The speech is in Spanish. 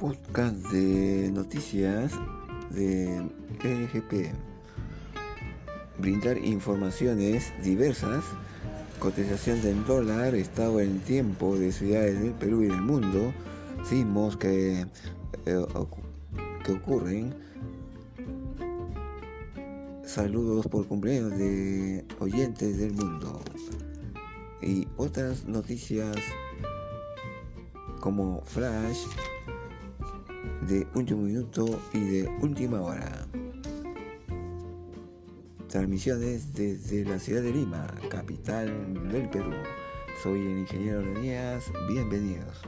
podcast de noticias de EGP. Brindar informaciones diversas, cotización del dólar, estado en tiempo de ciudades del Perú y del mundo, sismos que, eh, que ocurren, saludos por cumpleaños de oyentes del mundo y otras noticias como flash de último minuto y de última hora. Transmisiones desde la ciudad de Lima, capital del Perú. Soy el ingeniero Lenías, bienvenidos.